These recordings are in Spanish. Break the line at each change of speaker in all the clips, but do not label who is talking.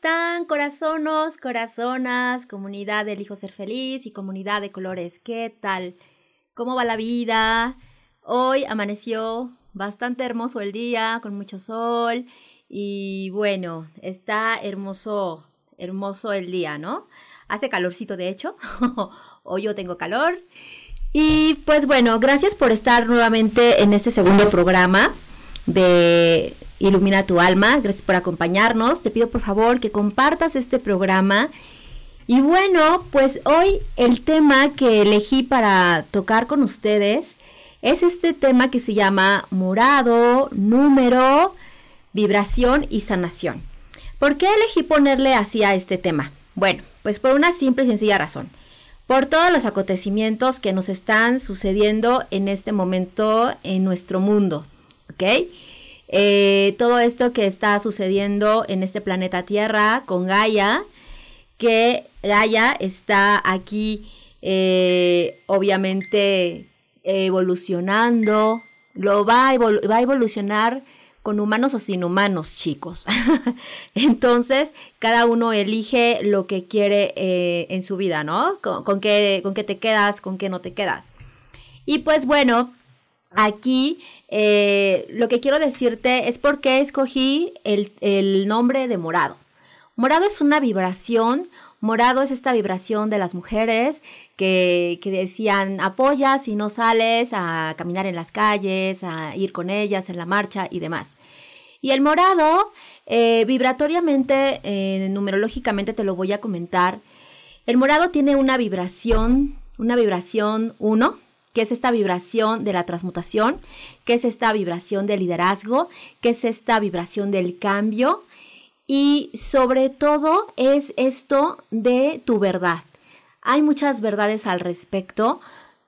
Están? Corazonos, corazonas, comunidad del Hijo Ser Feliz y comunidad de colores. ¿Qué tal? ¿Cómo va la vida? Hoy amaneció bastante hermoso el día, con mucho sol. Y bueno, está hermoso, hermoso el día, ¿no? Hace calorcito, de hecho. Hoy yo tengo calor. Y pues bueno, gracias por estar nuevamente en este segundo programa de Ilumina tu alma. Gracias por acompañarnos. Te pido por favor que compartas este programa. Y bueno, pues hoy el tema que elegí para tocar con ustedes es este tema que se llama morado, número, vibración y sanación. ¿Por qué elegí ponerle así a este tema? Bueno, pues por una simple y sencilla razón. Por todos los acontecimientos que nos están sucediendo en este momento en nuestro mundo. ¿Ok? Eh, todo esto que está sucediendo en este planeta Tierra con Gaia, que Gaia está aquí eh, obviamente evolucionando, lo va a, va a evolucionar con humanos o sin humanos, chicos. Entonces, cada uno elige lo que quiere eh, en su vida, ¿no? Con, qué, con qué te quedas, con qué no te quedas. Y pues bueno, aquí eh, lo que quiero decirte es por qué escogí el, nombre de morado. Morado es una vibración, morado es esta vibración de las mujeres que, decían apoya si no sales a caminar en las calles, a ir con ellas en la marcha y demás. Y el morado, eh, vibratoriamente, eh, numerológicamente te lo voy a comentar. El morado tiene una vibración, una vibración 1, que es esta vibración de la transmutación, que es esta vibración del liderazgo, que es esta vibración del cambio y sobre todo es esto de tu verdad. Hay muchas verdades al respecto.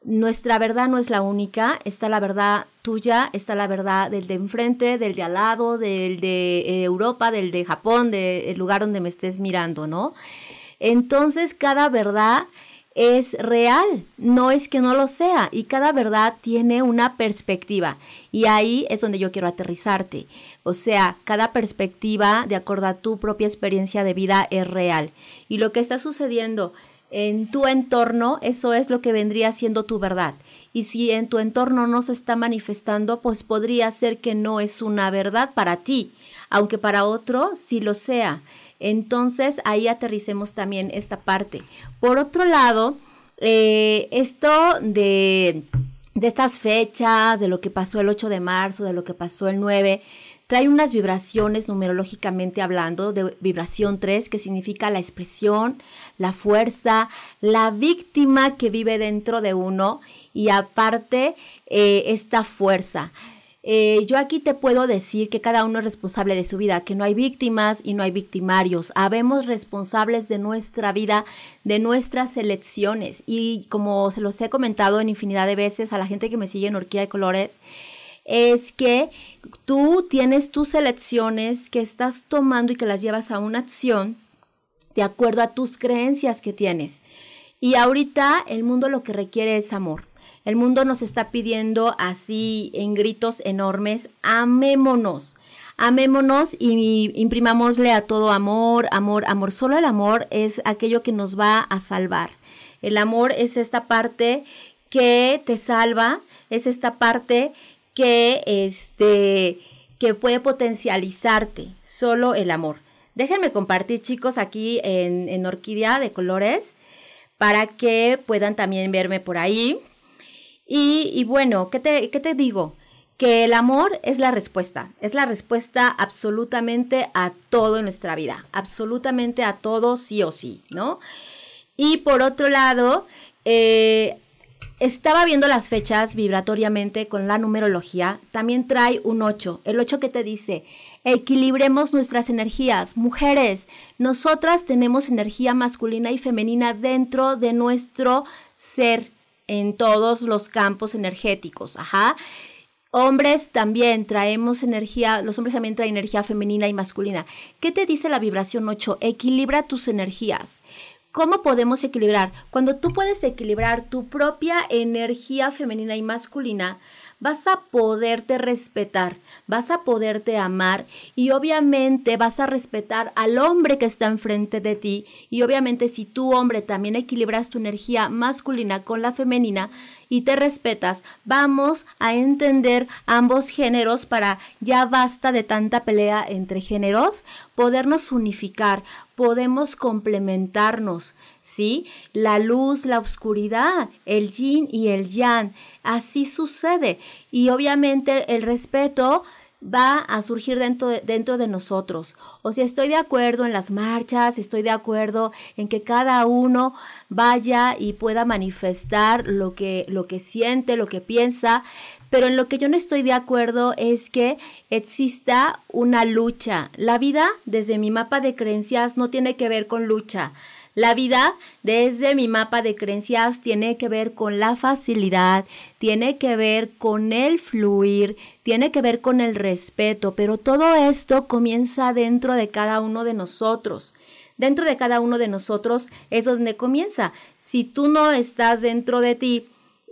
Nuestra verdad no es la única, está la verdad tuya, está la verdad del de enfrente, del de al lado, del de Europa, del de Japón, del lugar donde me estés mirando, ¿no? Entonces cada verdad es real, no es que no lo sea, y cada verdad tiene una perspectiva, y ahí es donde yo quiero aterrizarte. O sea, cada perspectiva, de acuerdo a tu propia experiencia de vida, es real. Y lo que está sucediendo en tu entorno, eso es lo que vendría siendo tu verdad. Y si en tu entorno no se está manifestando, pues podría ser que no es una verdad para ti, aunque para otro sí lo sea. Entonces ahí aterricemos también esta parte. Por otro lado, eh, esto de, de estas fechas, de lo que pasó el 8 de marzo, de lo que pasó el 9, trae unas vibraciones numerológicamente hablando, de vibración 3, que significa la expresión, la fuerza, la víctima que vive dentro de uno y aparte eh, esta fuerza. Eh, yo aquí te puedo decir que cada uno es responsable de su vida, que no hay víctimas y no hay victimarios. Habemos responsables de nuestra vida, de nuestras elecciones. Y como se los he comentado en infinidad de veces a la gente que me sigue en Orquídea de Colores, es que tú tienes tus elecciones que estás tomando y que las llevas a una acción de acuerdo a tus creencias que tienes. Y ahorita el mundo lo que requiere es amor. El mundo nos está pidiendo así en gritos enormes, amémonos, amémonos y imprimámosle a todo amor, amor, amor. Solo el amor es aquello que nos va a salvar. El amor es esta parte que te salva, es esta parte que, este, que puede potencializarte, solo el amor. Déjenme compartir, chicos, aquí en, en Orquídea de Colores para que puedan también verme por ahí. Y, bueno, ¿qué te, ¿qué te digo? Que el amor es la respuesta, es la respuesta absolutamente a todo en nuestra vida, absolutamente a todo sí o sí, ¿no? Y por otro lado, eh, estaba viendo las fechas vibratoriamente con la numerología, también trae un 8, el 8 que te dice, equilibremos nuestras energías. Mujeres, nosotras tenemos energía masculina y femenina dentro de nuestro ser en todos los campos energéticos, ajá. Hombres también traemos energía, los hombres también traen energía femenina y masculina. ¿Qué te dice la vibración 8? Equilibra tus energías. ¿Cómo podemos equilibrar? Cuando tú puedes equilibrar tu propia energía femenina y masculina, vas a poderte respetar, vas a poderte amar y obviamente vas a respetar al hombre que está enfrente de ti y obviamente si tú hombre también equilibras tu energía masculina con la femenina y te respetas, vamos a entender ambos géneros para ya basta de tanta pelea entre géneros, podernos unificar, podemos complementarnos, ¿sí? La luz, la oscuridad, el yin y el yang, así sucede. Y obviamente el respeto va a surgir dentro de, nosotros. O sea, estoy de acuerdo en las marchas, estoy de acuerdo en que cada uno vaya y pueda manifestar lo que, lo que siente, lo que piensa, pero en lo que yo no estoy de acuerdo es que exista una lucha. La vida, desde mi mapa de creencias, no tiene que ver con lucha. La vida desde mi mapa de creencias tiene que ver con la facilidad, tiene que ver con el fluir, tiene que ver con el respeto, pero todo esto comienza dentro de cada uno de nosotros. Dentro de cada uno de nosotros es donde comienza. Si tú no estás dentro de ti,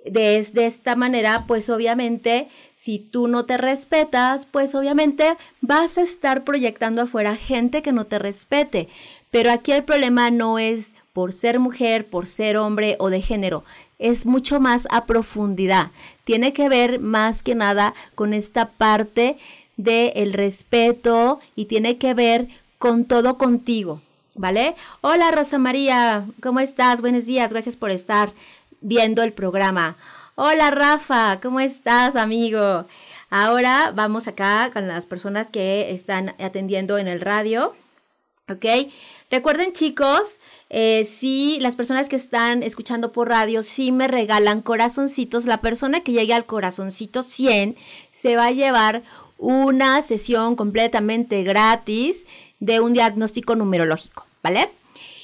de, de, esta manera, pues obviamente, si tú no te respetas, pues obviamente vas a estar proyectando afuera gente que no te respete. Pero aquí el problema no es por ser mujer, por ser hombre o de género, es mucho más a profundidad. Tiene que ver más que nada con esta parte del el respeto y tiene que ver con todo contigo, ¿vale? Hola Rosa María, ¿cómo estás? Buenos días, gracias por estar viendo el programa. Hola Rafa, ¿cómo estás, amigo? Ahora vamos acá con las personas que están atendiendo en el radio, ¿ok? Recuerden chicos, eh, si las personas que están escuchando por radio, si me regalan corazoncitos, la persona que llegue al corazoncito 100 se va a llevar una sesión completamente gratis de un diagnóstico numerológico, ¿vale?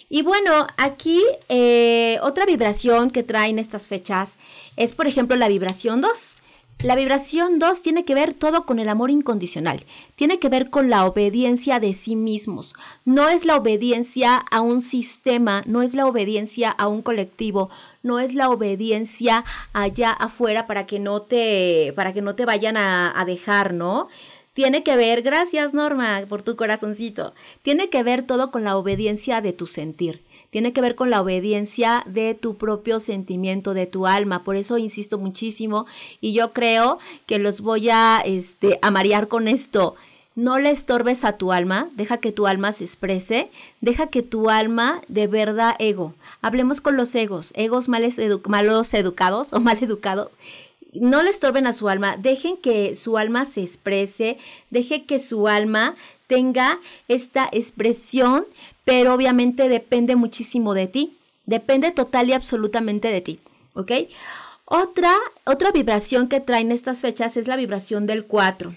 Y bueno, aquí eh, otra vibración que traen estas fechas es, por ejemplo, la vibración 2. La vibración 2 tiene que ver todo con el amor incondicional, tiene que ver con la obediencia de sí mismos. No es la obediencia a un sistema, no es la obediencia a un colectivo, no es la obediencia allá afuera para que no te, para que no te vayan a, a dejar, ¿no? Tiene que ver, gracias Norma por tu corazoncito, tiene que ver todo con la obediencia de tu sentir tiene que ver con la obediencia de tu propio sentimiento, de tu alma. Por eso insisto muchísimo y yo creo que los voy a, este, marear con esto. No le estorbes a tu alma, deja que tu alma se exprese, deja que tu alma de verdad ego. Hablemos con los egos, egos malos educados o mal educados. No le estorben a su alma, dejen que su alma se exprese, deje que su alma tenga esta expresión, pero obviamente depende muchísimo de ti, depende total y absolutamente de ti, ¿ok? Otra, otra vibración que traen estas fechas es la vibración del 4.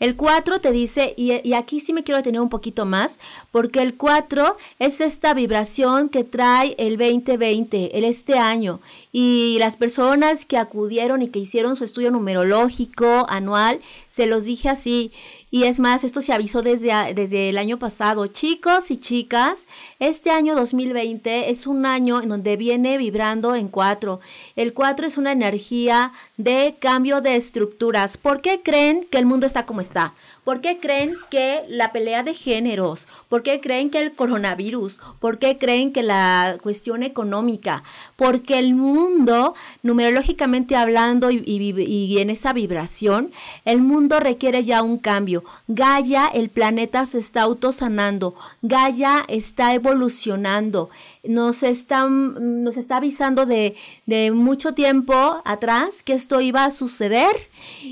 El 4 te dice, y, aquí sí me quiero tener un poquito más, porque el 4 es esta vibración que trae el 2020, el este año. Y las personas que acudieron y que hicieron su estudio numerológico anual, se los dije así, y es más, esto se avisó desde, desde el año pasado. Chicos y chicas, este año 2020 es un año en donde viene vibrando en 4. El 4 es una energía de cambio de estructuras. ¿Por qué creen que el mundo está como está? ¿Por qué creen que la pelea de géneros? ¿Por qué creen que el coronavirus? ¿Por qué creen que la cuestión económica? Porque el mundo, numerológicamente hablando y, en esa vibración, el mundo requiere ya un cambio. Gaia, el planeta se está autosanando. Gaia está evolucionando nos está, nos está avisando de, de, mucho tiempo atrás que esto iba a suceder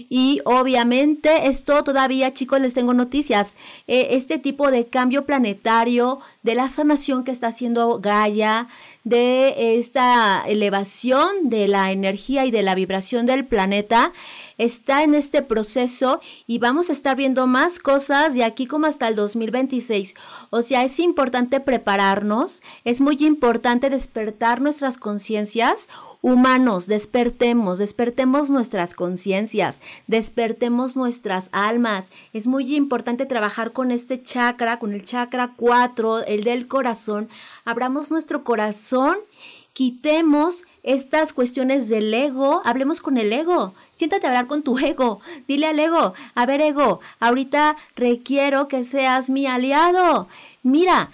y obviamente esto todavía chicos les tengo noticias. E, este tipo de cambio planetario de la sanación que está haciendo Gaia de esta elevación de la energía y de la vibración del planeta está en este proceso y vamos a estar viendo más cosas de aquí como hasta el 2026. O sea, es importante prepararnos, es muy importante despertar nuestras conciencias. Humanos, despertemos, despertemos nuestras conciencias, despertemos nuestras almas. Es muy importante trabajar con este chakra, con el chakra 4, el del corazón. Abramos nuestro corazón quitemos estas cuestiones del ego, hablemos con el ego, siéntate a hablar con tu ego, dile al ego, a ver ego, ahorita requiero que seas mi aliado. Mira,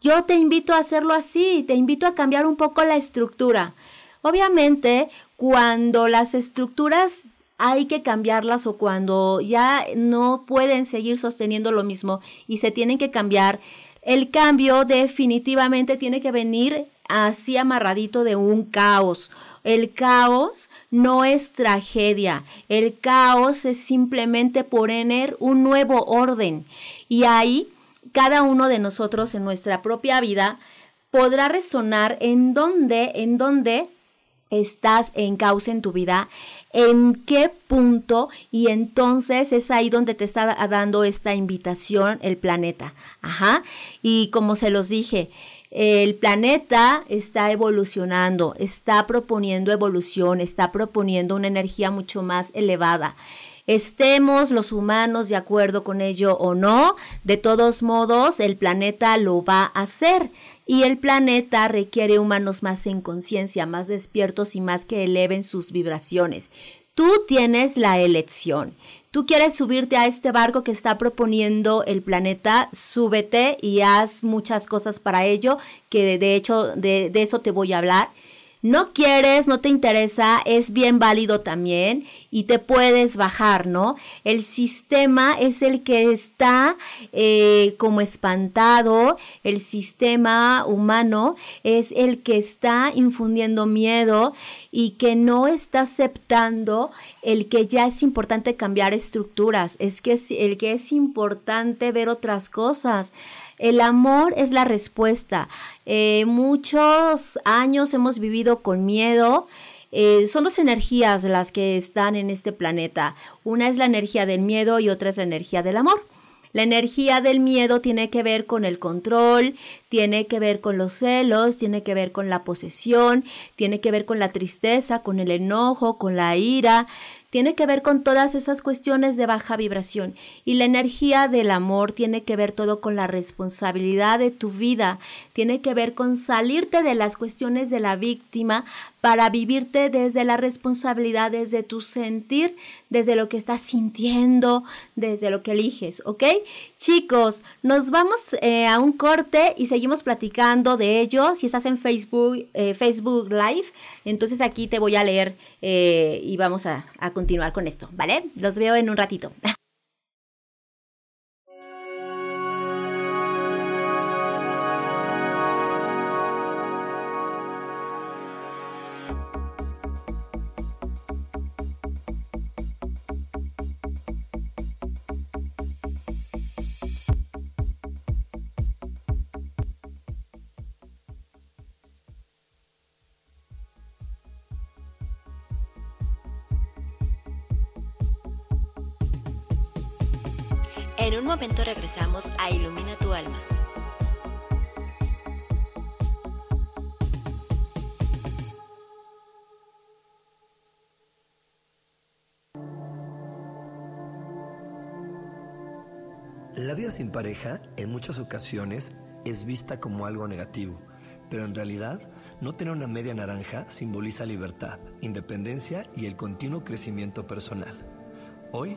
yo te invito a hacerlo así, te invito a cambiar un poco la estructura. Obviamente, cuando las estructuras hay que cambiarlas o cuando ya no pueden seguir sosteniendo lo mismo y se tienen que cambiar, el cambio definitivamente tiene que venir así amarradito de un caos. El caos no es tragedia, el caos es simplemente poner un nuevo orden. Y ahí cada uno de nosotros en nuestra propia vida podrá resonar en dónde, en dónde estás en caos en tu vida, en qué punto y entonces es ahí donde te está dando esta invitación el planeta. Ajá. Y como se los dije, el planeta está evolucionando, está proponiendo evolución, está proponiendo una energía mucho más elevada. Estemos los humanos de acuerdo con ello o no, de todos modos el planeta lo va a hacer y el planeta requiere humanos más en conciencia, más despiertos y más que eleven sus vibraciones. Tú tienes la elección tú quieres subirte a este barco que está proponiendo el planeta, súbete y haz muchas cosas para ello, que de hecho de, de eso te voy a hablar no quieres, no te interesa, es bien válido también y te puedes bajar, ¿no? El sistema es el que está eh, como espantado, el sistema humano es el que está infundiendo miedo y que no está aceptando el que ya es importante cambiar estructuras, es que el que es importante ver otras cosas. El amor es la respuesta. Eh, muchos años hemos vivido con miedo. Eh, son dos energías las que están en este planeta. Una es la energía del miedo y otra es la energía del amor. La energía del miedo tiene que ver con el control, tiene que ver con los celos, tiene que ver con la posesión, tiene que ver con la tristeza, con el enojo, con la ira, tiene que ver con todas esas cuestiones de baja vibración y la energía del amor tiene que ver todo con la responsabilidad de tu vida, tiene que ver con salirte de las cuestiones de la víctima para vivirte desde la responsabilidad, desde tu sentir, desde lo que estás sintiendo, desde lo que eliges, ¿ok? Chicos, nos vamos eh, a un corte y seguimos platicando de ello. Si estás en Facebook, eh, Facebook Live, entonces aquí te voy a leer eh, y vamos a, a continuar con esto, ¿vale? Los veo en un ratito.
regresamos a Ilumina tu alma.
La vida sin pareja en muchas ocasiones es vista como algo negativo, pero en realidad no tener una media naranja simboliza libertad, independencia y el continuo crecimiento personal. Hoy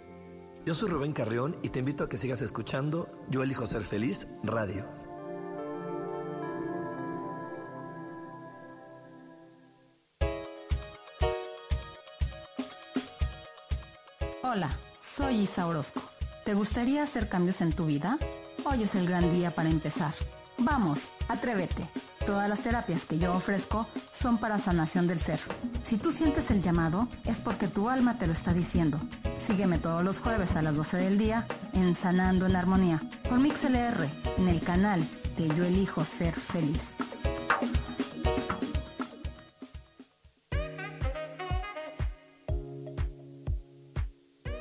Yo soy Rubén Carrión y te invito a que sigas escuchando Yo elijo ser feliz radio.
Hola, soy Isa Orozco. ¿Te gustaría hacer cambios en tu vida? Hoy es el gran día para empezar. Vamos, atrévete. Todas las terapias que yo ofrezco son para sanación del ser. Si tú sientes el llamado, es porque tu alma te lo está diciendo. Sígueme todos los jueves a las 12 del día en Sanando en Armonía por MixLR en el canal de Yo Elijo Ser Feliz.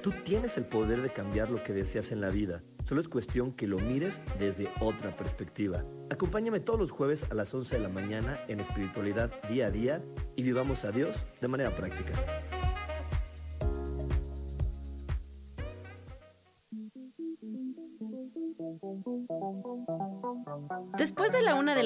Tú tienes el poder de cambiar lo que deseas en la vida. Solo es cuestión que lo mires desde otra perspectiva. Acompáñame todos los jueves a las 11 de la mañana en espiritualidad día a día y vivamos a Dios de manera práctica.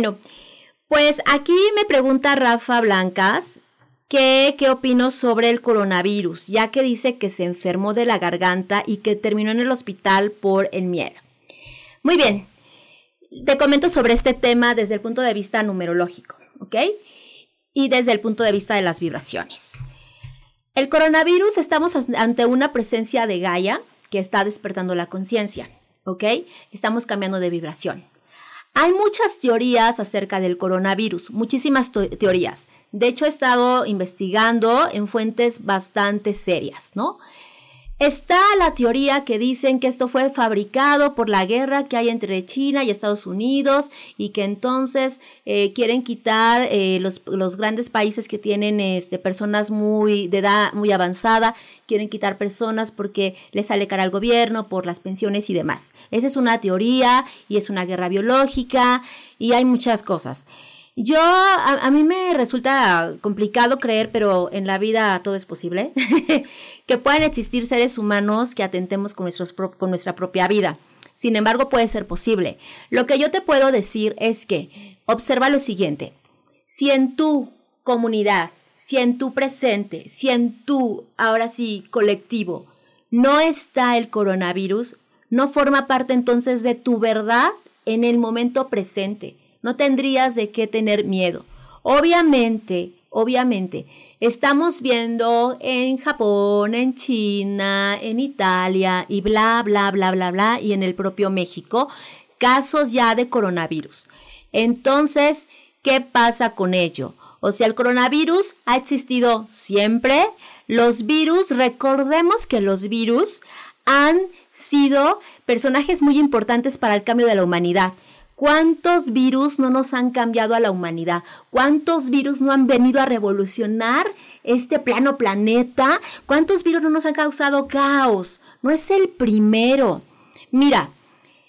Bueno, pues aquí me pregunta Rafa Blancas que qué opino sobre el coronavirus, ya que dice que se enfermó de la garganta y que terminó en el hospital por el miedo. Muy bien, te comento sobre este tema desde el punto de vista numerológico, ¿ok? Y desde el punto de vista de las vibraciones. El coronavirus estamos ante una presencia de Gaia que está despertando la conciencia, ¿ok? Estamos cambiando de vibración. Hay muchas teorías acerca del coronavirus, muchísimas teorías. De hecho, he estado investigando en fuentes bastante serias, ¿no? Está la teoría que dicen que esto fue fabricado por la guerra que hay entre China y Estados Unidos y que entonces eh, quieren quitar eh, los, los, grandes países que tienen este, personas muy de edad muy avanzada, quieren quitar personas porque les sale cara al gobierno por las pensiones y demás. Esa es una teoría y es una guerra biológica y hay muchas cosas. Yo, a, mí me resulta complicado creer, pero en la vida todo es posible, que puedan existir seres humanos que atentemos con, nuestra propia vida. Sin embargo, puede ser posible. Lo que yo te puedo decir es que observa lo siguiente. Si en tu comunidad, si en tu presente, si en tu, ahora sí, colectivo, no está el coronavirus, no forma parte entonces de tu verdad en el momento presente no tendrías de qué tener miedo. Obviamente, obviamente, estamos viendo en Japón, en China, en Italia y bla, bla, bla, bla, bla, y en el propio México, casos ya de coronavirus. Entonces, ¿qué pasa con ello? O sea, el coronavirus ha existido siempre. Los virus, recordemos que los virus han sido personajes muy importantes para el cambio de la humanidad. ¿Cuántos virus no nos han cambiado a la humanidad? ¿Cuántos virus no han venido a revolucionar este plano planeta? ¿Cuántos virus no nos han causado caos? No es el primero. Mira,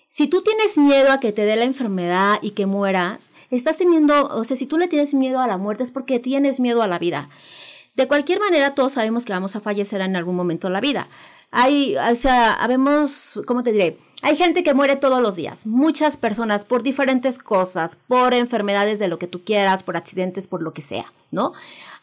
si tú tienes miedo a que te dé la enfermedad y que mueras, estás teniendo, o sea, si tú le tienes miedo a la muerte es porque tienes miedo a la vida. De cualquier manera, todos sabemos que vamos a fallecer en algún momento de la vida. Hay, o sea, habemos, ¿cómo te diré? Hay gente que muere todos los días, muchas personas por diferentes cosas, por enfermedades de lo que tú quieras, por accidentes, por lo que sea, ¿no?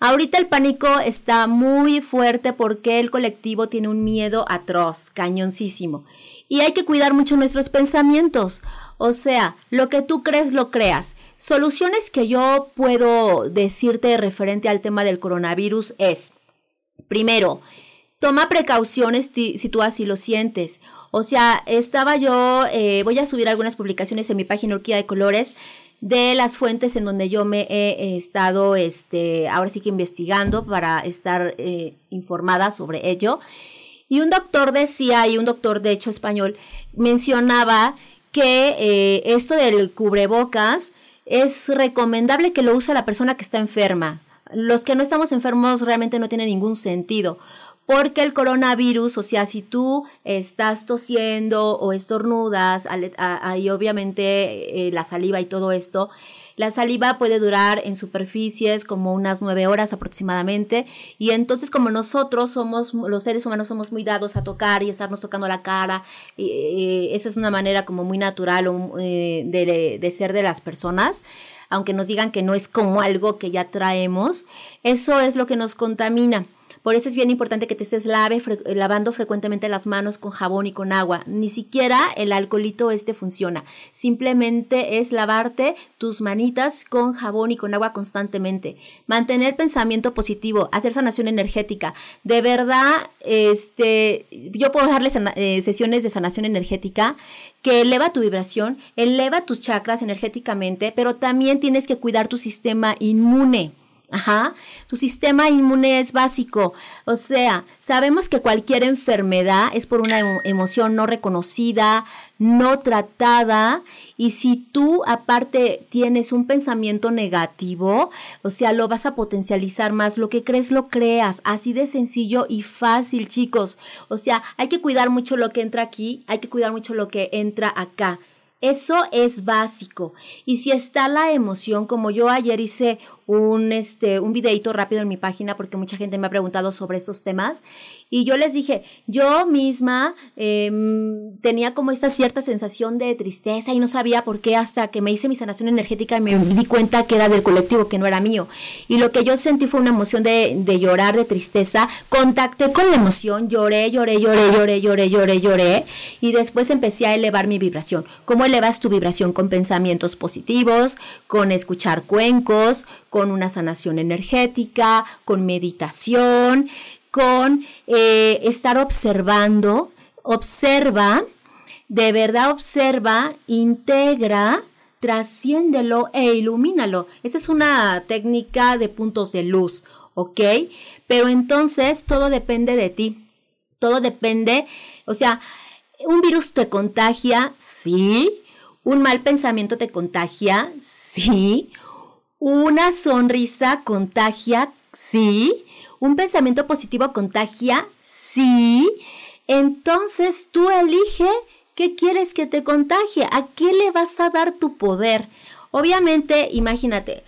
Ahorita el pánico está muy fuerte porque el colectivo tiene un miedo atroz, cañoncísimo. Y hay que cuidar mucho nuestros pensamientos. O sea, lo que tú crees, lo creas. Soluciones que yo puedo decirte referente al tema del coronavirus es, primero, toma precauciones si tú así lo sientes. O sea, estaba yo, eh, voy a subir algunas publicaciones en mi página Orquídea de Colores de las fuentes en donde yo me he estado, este, ahora sí que investigando para estar eh, informada sobre ello. Y un doctor decía, y un doctor de hecho español, mencionaba que eh, esto del cubrebocas es recomendable que lo use la persona que está enferma. Los que no estamos enfermos realmente no tiene ningún sentido porque el coronavirus, o sea, si tú estás tosiendo o estornudas, ahí obviamente eh, la saliva y todo esto, la saliva puede durar en superficies como unas nueve horas aproximadamente y entonces como nosotros somos, los seres humanos somos muy dados a tocar y estarnos tocando la cara, eh, eso es una manera como muy natural eh, de, de ser de las personas aunque nos digan que no es como algo que ya traemos, eso es lo que nos contamina. Por eso es bien importante que te estés lave, lavando frecuentemente las manos con jabón y con agua. Ni siquiera el alcoholito este funciona. Simplemente es lavarte tus manitas con jabón y con agua constantemente. Mantener pensamiento positivo, hacer sanación energética. De verdad, este, yo puedo darles eh, sesiones de sanación energética que eleva tu vibración, eleva tus chakras energéticamente, pero también tienes que cuidar tu sistema inmune. Ajá, tu sistema inmune es básico. O sea, sabemos que cualquier enfermedad es por una emoción no reconocida, no tratada. Y si tú aparte tienes un pensamiento negativo, o sea, lo vas a potencializar más. Lo que crees, lo creas. Así de sencillo y fácil, chicos. O sea, hay que cuidar mucho lo que entra aquí, hay que cuidar mucho lo que entra acá. Eso es básico. Y si está la emoción, como yo ayer hice un, este, un videito rápido en mi página porque mucha gente me ha preguntado sobre esos temas. Y yo les dije, yo misma em, tenía como esa cierta sensación de tristeza y no sabía por qué hasta que me hice mi sanación energética y me di cuenta que era del colectivo, que no era mío. Y lo que yo sentí fue una emoción de, de llorar, de tristeza. Contacté con la emoción, lloré, lloré, lloré, lloré, lloré, lloré, lloré. Y después empecé a elevar mi vibración. ¿Cómo elevas tu vibración? Con pensamientos positivos, con escuchar cuencos, con una sanación energética, con meditación, con eh, estar observando, observa, de verdad observa, integra, trasciéndelo e ilumínalo. Esa es una técnica de puntos de luz, ¿ok? Pero entonces todo depende de ti. Todo depende, o sea, un virus te contagia, sí. Un mal pensamiento te contagia, sí. Una sonrisa contagia, sí. Un pensamiento positivo contagia, sí. Entonces tú elige qué quieres que te contagie, a qué le vas a dar tu poder. Obviamente, imagínate,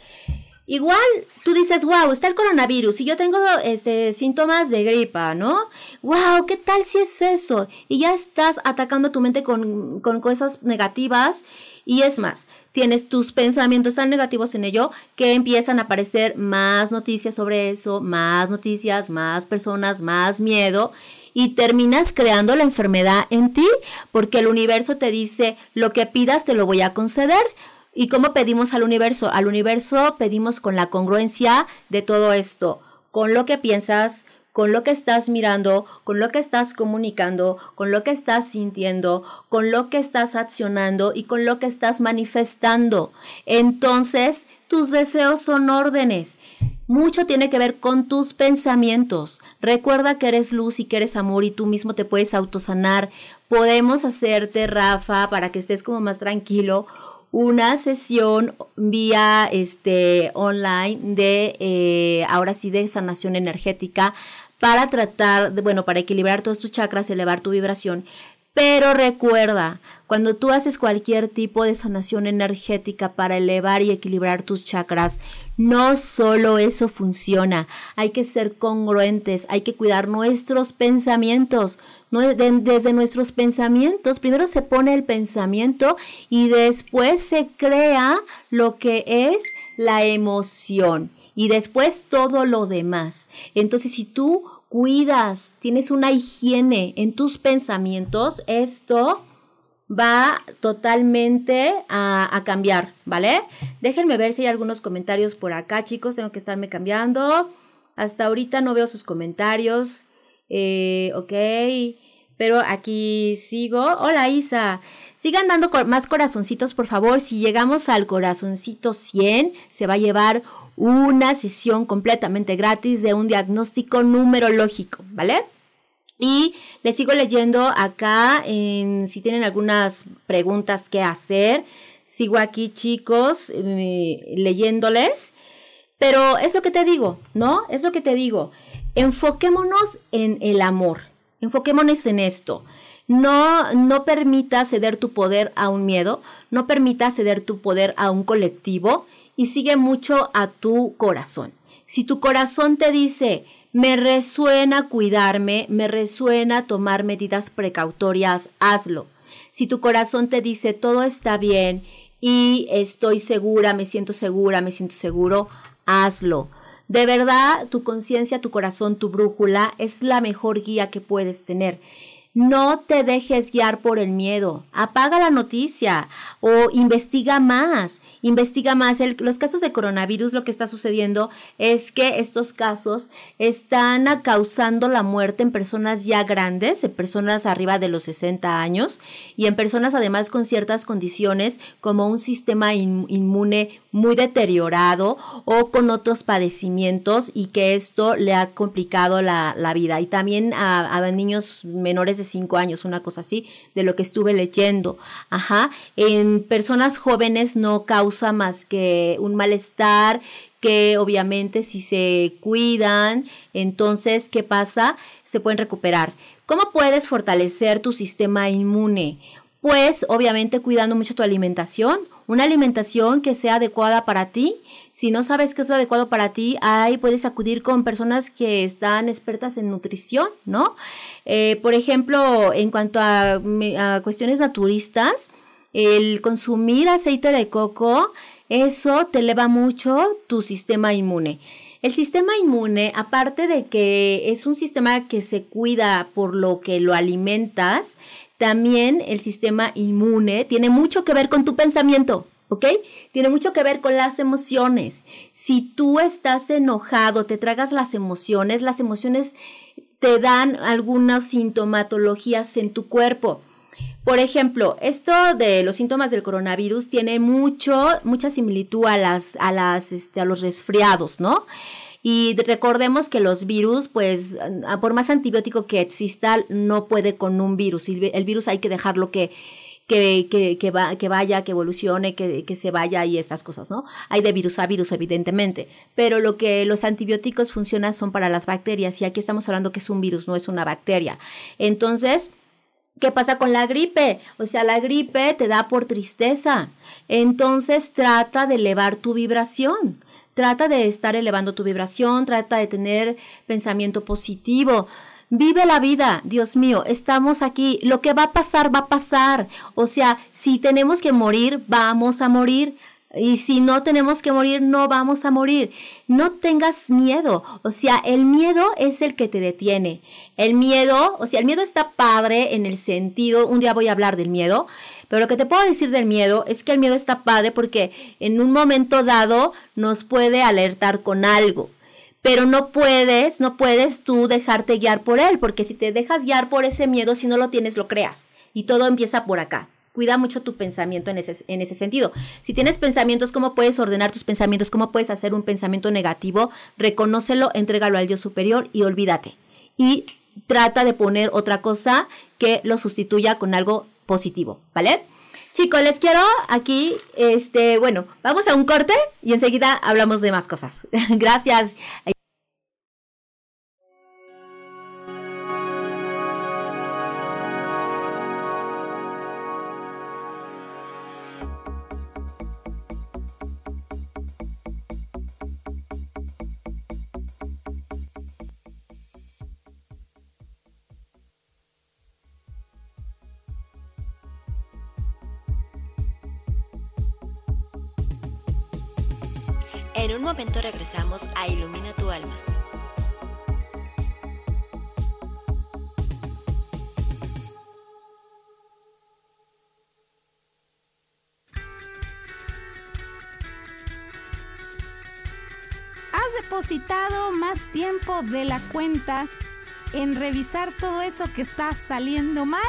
Igual tú dices, wow, está el coronavirus y yo tengo este, síntomas de gripa, ¿no? Wow, ¿qué tal si es eso? Y ya estás atacando tu mente con, con cosas negativas y es más, tienes tus pensamientos tan negativos en ello que empiezan a aparecer más noticias sobre eso, más noticias, más personas, más miedo y terminas creando la enfermedad en ti porque el universo te dice lo que pidas te lo voy a conceder. ¿Y cómo pedimos al universo? Al universo pedimos con la congruencia de todo esto, con lo que piensas, con lo que estás mirando, con lo que estás comunicando, con lo que estás sintiendo, con lo que estás accionando y con lo que estás manifestando. Entonces, tus deseos son órdenes. Mucho tiene que ver con tus pensamientos. Recuerda que eres luz y que eres amor y tú mismo te puedes autosanar. Podemos hacerte, Rafa, para que estés como más tranquilo, una sesión vía este online de eh, ahora sí de sanación energética para tratar, de, bueno, para equilibrar todos tus chakras, elevar tu vibración. Pero recuerda, cuando tú haces cualquier tipo de sanación energética para elevar y equilibrar tus chakras, no solo eso funciona, hay que ser congruentes, hay que cuidar nuestros pensamientos. desde nuestros pensamientos, primero se pone el pensamiento y después se crea lo que es la emoción y después todo lo demás. Entonces, si tú cuidas, tienes una higiene en tus pensamientos, esto va totalmente a, cambiar, ¿vale? Déjenme ver si hay algunos comentarios por acá, chicos, tengo que estarme cambiando. Hasta ahorita no veo sus comentarios. Eh, ok, pero aquí sigo. Hola Isa, sigan dando más corazoncitos, por favor. Si llegamos al corazoncito 100, se va a llevar una sesión completamente gratis de un diagnóstico numerológico, ¿vale? Y les sigo leyendo acá en, si tienen algunas preguntas que hacer. Sigo aquí, chicos, eh, leyéndoles. Pero es lo que te digo, ¿no? Es lo que te digo. Enfoquémonos en el amor. Enfoquémonos en esto. No, no permita ceder tu poder a un miedo. No permita ceder tu poder a un colectivo. Y sigue mucho a tu corazón. Si tu corazón te dice, me resuena cuidarme, me resuena tomar medidas precautorias, hazlo. Si tu corazón te dice todo está bien y estoy segura, me siento segura, me siento seguro, hazlo. De verdad, tu conciencia, tu corazón, tu brújula es la mejor guía que puedes tener. No te dejes guiar por el miedo. Apaga la noticia o investiga más. Investiga más. los casos de coronavirus, lo que está sucediendo es que estos casos están causando la muerte en personas ya grandes, en personas arriba de los 60 años y en personas además con ciertas condiciones como un sistema inmune muy deteriorado o con otros padecimientos y que esto le ha complicado la, vida. Y también a, a niños menores de cinco años, una cosa así, de lo que estuve leyendo. Ajá, en personas jóvenes no causa más que un malestar que obviamente si se cuidan, entonces, ¿qué pasa? Se pueden recuperar. ¿Cómo puedes fortalecer tu sistema inmune? Pues obviamente cuidando mucho tu alimentación, una alimentación que sea adecuada para ti, si no sabes qué es lo adecuado para ti, ahí puedes acudir con personas que están expertas en nutrición, ¿no? Eh, por ejemplo, en cuanto a, cuestiones naturistas, el consumir aceite de coco, eso te eleva mucho tu sistema inmune. El sistema inmune, aparte de que es un sistema que se cuida por lo que lo alimentas, también el sistema inmune tiene mucho que ver con tu pensamiento. ¿ok? Tiene mucho que ver con las emociones. Si tú estás enojado, te tragas las emociones, las emociones te dan algunas sintomatologías en tu cuerpo. Por ejemplo, esto de los síntomas del coronavirus tiene mucho, mucha similitud a las, a las, este, a los resfriados, ¿no? Y recordemos que los virus, pues, por más antibiótico que exista, no puede con un virus. El virus hay que dejarlo que que, que, que, va, que vaya, que evolucione, que, que, se vaya y estas cosas, ¿no? Hay de virus a virus, evidentemente, pero lo que los antibióticos funcionan son para las bacterias y aquí estamos hablando que es un virus, no es una bacteria. Entonces, ¿qué pasa con la gripe? O sea, la gripe te da por tristeza. Entonces, trata de elevar tu vibración. Trata de estar elevando tu vibración, trata de tener pensamiento positivo. Vive la vida, Dios mío, estamos aquí. Lo que va a pasar, va a pasar. O sea, si tenemos que morir, vamos a morir. Y si no tenemos que morir, no vamos a morir. No tengas miedo. O sea, el miedo es el que te detiene. El miedo, o sea, el miedo está padre en el sentido, un día voy a hablar del miedo, pero lo que te puedo decir del miedo es que el miedo está padre porque en un momento dado nos puede alertar con algo pero no puedes, no puedes tú dejarte guiar por él, porque si te dejas guiar por ese miedo, si no lo tienes, lo creas. Y todo empieza por acá. Cuida mucho tu pensamiento en ese, en ese sentido. Si tienes pensamientos, ¿cómo puedes ordenar tus pensamientos? ¿Cómo puedes hacer un pensamiento negativo? Reconócelo, entrégalo al Dios superior y olvídate. Y trata de poner otra cosa que lo sustituya con algo positivo, ¿vale? Chicos, les quiero aquí, este, bueno, vamos a un corte y enseguida hablamos de más cosas. Gracias.
momento regresamos a Ilumina tu alma.
Has depositado más tiempo de la cuenta en revisar todo eso que está saliendo mal.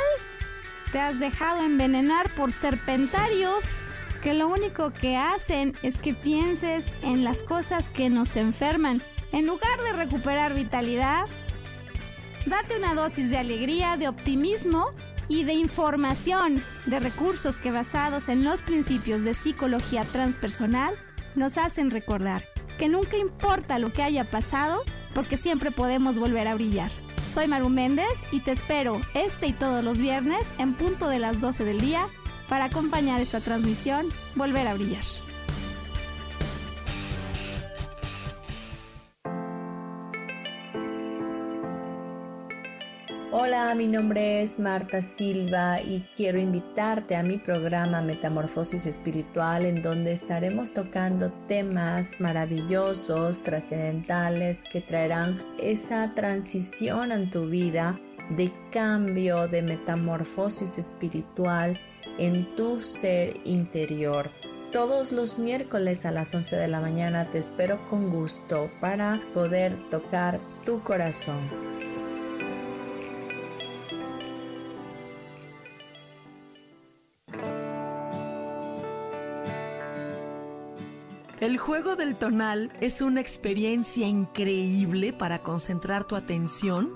Te has dejado envenenar por serpentarios que lo único que hacen es que pienses en las cosas que nos enferman en lugar de recuperar vitalidad? Date una dosis de alegría, de optimismo y de información, de recursos que basados en los principios de psicología transpersonal nos hacen recordar que nunca importa lo que haya pasado, porque siempre podemos volver a brillar. Soy Maru Méndez y te espero este y todos los viernes en punto de las 12 del día para acompañar esta transmisión Volver a Brillar.
Hola, mi nombre es Marta Silva y quiero invitarte a mi programa Metamorfosis Espiritual en donde estaremos tocando temas maravillosos, trascendentales que traerán esa transición en tu vida de cambio, de metamorfosis espiritual en tu ser interior. Todos los miércoles a las 11 de la mañana te espero con gusto para poder tocar tu corazón.
El juego del tonal es una experiencia increíble para concentrar tu atención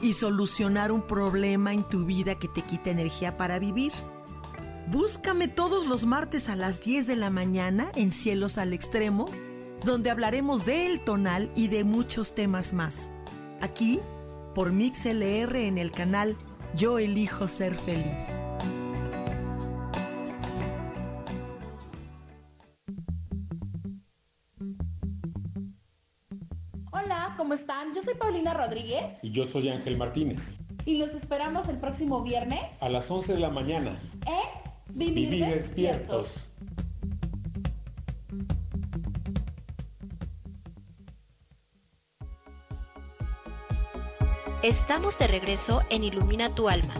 y solucionar un problema en tu vida que te quita energía para vivir. Búscame todos los martes a las 10 de la mañana en Cielos al Extremo, donde hablaremos del tonal y de muchos temas más. Aquí, por MixLR en el canal Yo elijo ser feliz.
¿cómo están? Yo soy Paulina Rodríguez.
Y yo soy Ángel Martínez.
Y los esperamos el próximo viernes.
A las 11 de la mañana.
Vivir, despiertos.
Estamos de regreso en Ilumina tu alma.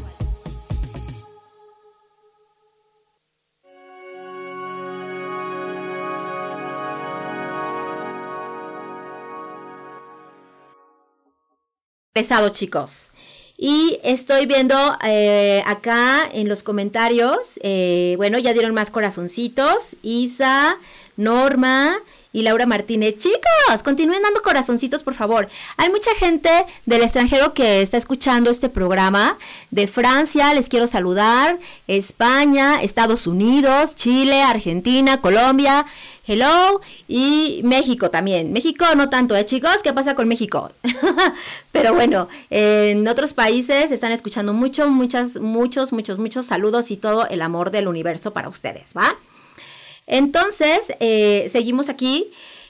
pesado, chicos. Y estoy viendo eh, acá en los comentarios, eh, bueno, ya dieron más corazoncitos. Isa, Norma y Laura Martínez. Chicos, continúen dando corazoncitos, por favor. Hay mucha gente del extranjero que está escuchando este programa. De Francia, les quiero saludar. España, Estados Unidos, Chile, Argentina, Colombia. Hello. Y México también. México no tanto, ¿eh, chicos? ¿Qué pasa con México? Pero bueno, en otros países están escuchando mucho, muchas, muchos, muchos, muchos saludos y todo el amor del universo para ustedes, ¿va? Entonces, eh, seguimos aquí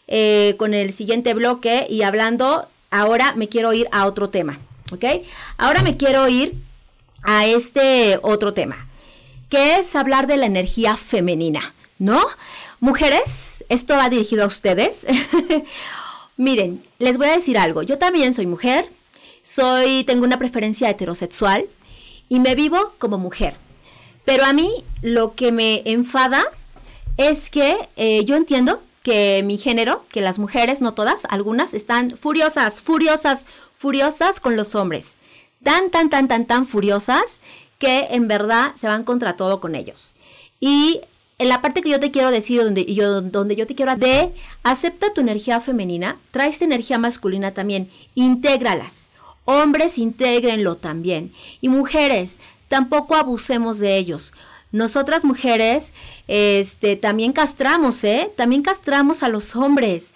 eh, con el siguiente bloque y hablando, ahora me quiero ir a otro tema, ¿ok? Ahora me quiero ir a este otro tema, que es hablar de la energía femenina, ¿no? Mujeres, esto va dirigido a ustedes. Miren, les voy a decir algo. Yo también soy mujer, soy, tengo una preferencia heterosexual y me vivo como mujer. Pero a mí lo que me enfada es que eh, yo entiendo que mi género, que las mujeres, no todas, algunas están furiosas, furiosas, furiosas con los hombres. Tan, tan, tan, tan, tan furiosas que en verdad se van contra todo con ellos. Y en la parte que yo te quiero decir, donde yo, donde yo te quiero de acepta tu energía femenina, trae esta energía masculina también, intégralas. Hombres, intégrenlo también. Y mujeres, tampoco abusemos de ellos. Nosotras mujeres, este, también castramos, ¿eh? También castramos a los hombres.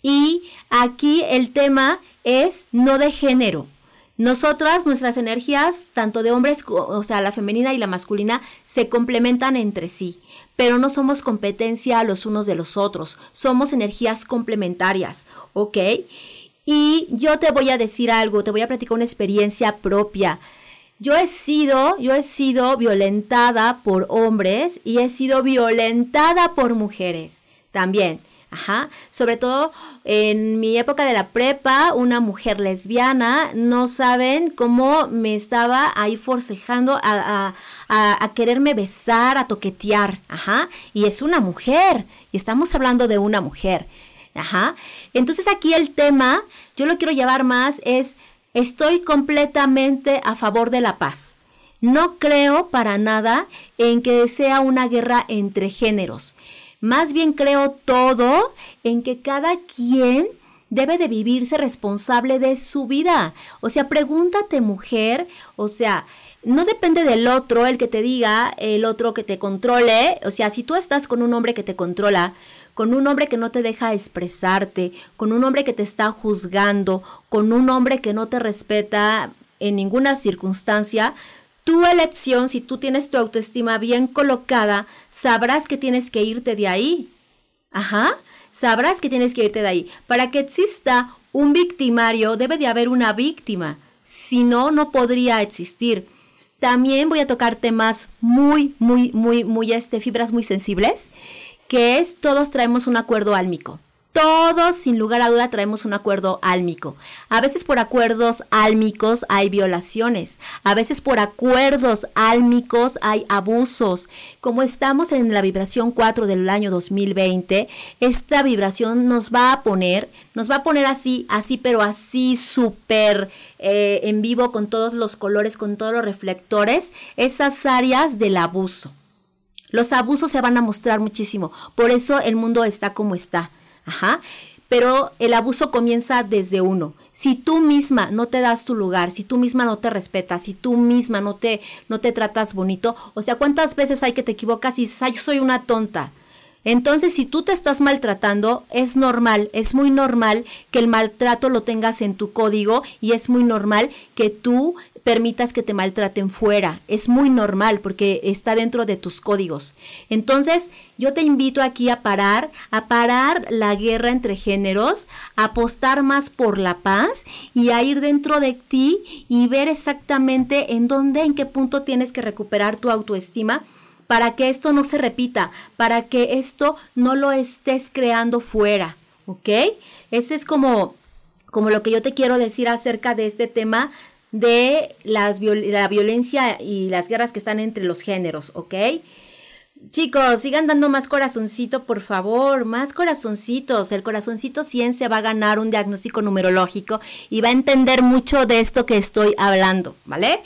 Y aquí el tema es no de género. Nosotras, nuestras energías, tanto de hombres, o sea, la femenina y la masculina, se complementan entre sí pero no somos competencia los unos de los otros, somos energías complementarias, ¿ok? Y yo te voy a decir algo, te voy a platicar una experiencia propia. Yo he sido, yo he sido violentada por hombres y he sido violentada por mujeres también. Ajá. Sobre todo en mi época de la prepa, una mujer lesbiana, no saben cómo me estaba ahí forcejando a, quererme besar, a toquetear. Ajá. Y es una mujer. Y estamos hablando de una mujer. Ajá. Entonces aquí el tema, yo lo quiero llevar más, es estoy completamente a favor de la paz. No creo para nada en que sea una guerra entre géneros. Más bien creo todo en que cada quien debe de vivirse responsable de su vida. O sea, pregúntate mujer, o sea, no depende del otro el que te diga, el otro que te controle. O sea, si tú estás con un hombre que te controla, con un hombre que no te deja expresarte, con un hombre que te está juzgando, con un hombre que no te respeta en ninguna circunstancia, tu elección, si tú tienes tu autoestima bien colocada, sabrás que tienes que irte de ahí. Ajá, sabrás que tienes que irte de ahí. Para que exista un victimario, debe de haber una víctima. Si no, no podría existir. También voy a tocar temas muy, muy, muy, muy, este, fibras muy sensibles que es todos traemos un acuerdo álmico. Todos, sin lugar a duda, traemos un acuerdo álmico. A veces por acuerdos álmicos hay violaciones. A veces por acuerdos álmicos hay abusos. Como estamos en la vibración 4 del año 2020, esta vibración nos va a poner, nos va a poner así, así, pero así súper eh, en vivo con todos los colores, con todos los reflectores, esas áreas del abuso. Los abusos se van a mostrar muchísimo. Por eso el mundo está como está. Ajá. Pero el abuso comienza desde uno. Si tú misma no te das tu lugar, si tú misma no te respetas, si tú misma no te, no te tratas bonito, o sea, ¿cuántas veces hay que te equivocas y dices, ay, yo soy una tonta? Entonces, si tú te estás maltratando, es normal, es muy normal que el maltrato lo tengas en tu código y es muy normal que tú permitas que te maltraten fuera. Es muy normal porque está dentro de tus códigos. Entonces, yo te invito aquí a parar, a parar la guerra entre géneros, a apostar más por la paz y a ir dentro de ti y ver exactamente en dónde, en qué punto tienes que recuperar tu autoestima para que esto no se repita, para que esto no lo estés creando fuera, ¿ok? Ese es como, como lo que yo te quiero decir acerca de este tema de las, la violencia y las guerras que están entre los géneros, ¿ok? Chicos, sigan dando más corazoncito, por favor, más corazoncitos. El corazoncito ciencia va a ganar un diagnóstico numerológico y va a entender mucho de esto que estoy hablando, ¿vale?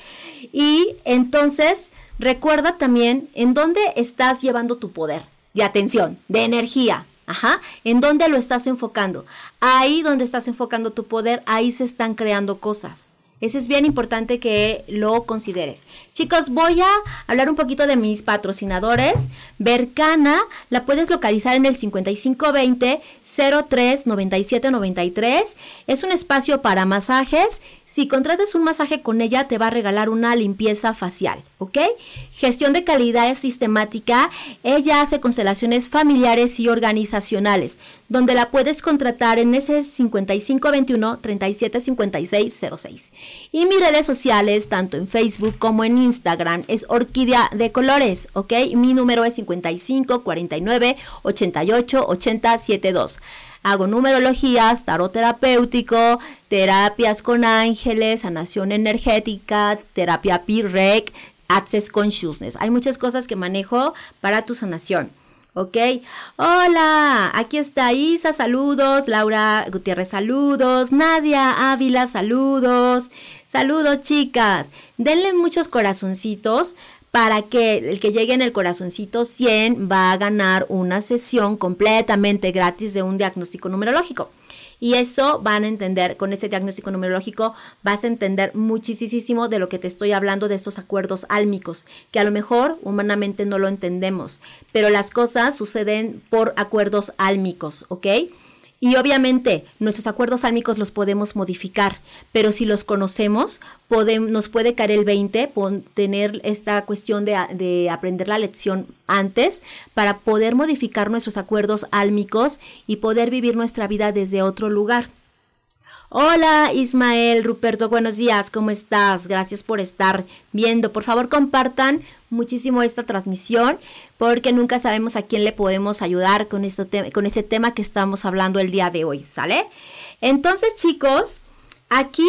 Y entonces, recuerda también en dónde estás llevando tu poder de atención, de energía. Ajá, ¿en dónde lo estás enfocando? Ahí donde estás enfocando tu poder, ahí se están creando cosas. Eso es bien importante que lo consideres. Chicos, voy a hablar un poquito de mis patrocinadores. Bercana la puedes localizar en el 5520 039793. Es un espacio para masajes. Si contratas un masaje con ella, te va a regalar una limpieza facial, ¿ok? Gestión de calidad sistemática. Ella hace constelaciones familiares y organizacionales, donde la puedes contratar en ese 5521 375606. Y mis redes sociales, tanto en Facebook como en Instagram, es Orquídea de Colores, ¿ok? Mi número es 55 49 88 80 72. Hago numerologías, tarot terapéutico, terapias con ángeles, sanación energética, terapia PIREC, Access Consciousness. Hay muchas cosas que manejo para tu sanación. ¿ok? Hola, aquí está Isa, saludos, Laura Gutiérrez, saludos, Nadia Ávila, saludos, saludos chicas, denle muchos corazoncitos para que el que llegue en el corazoncito 100 va a ganar una sesión completamente gratis de un diagnóstico numerológico. Y eso van a entender, con ese diagnóstico numerológico vas a entender muchísimo de lo que te estoy hablando de estos acuerdos álmicos, que a lo mejor humanamente no lo entendemos, pero las cosas suceden por acuerdos álmicos, ¿ok? Y obviamente nuestros acuerdos álmicos los podemos modificar, pero si los conocemos, nos puede caer el 20, tener esta cuestión de, de aprender la lección antes para poder modificar nuestros acuerdos álmicos y poder vivir nuestra vida desde otro lugar. Hola Ismael, Ruperto, buenos días, ¿cómo estás? Gracias por estar viendo. Por favor, compartan muchísimo esta transmisión porque nunca sabemos a quién le podemos ayudar con, esto con ese tema que estamos hablando el día de hoy, ¿sale? Entonces, chicos, aquí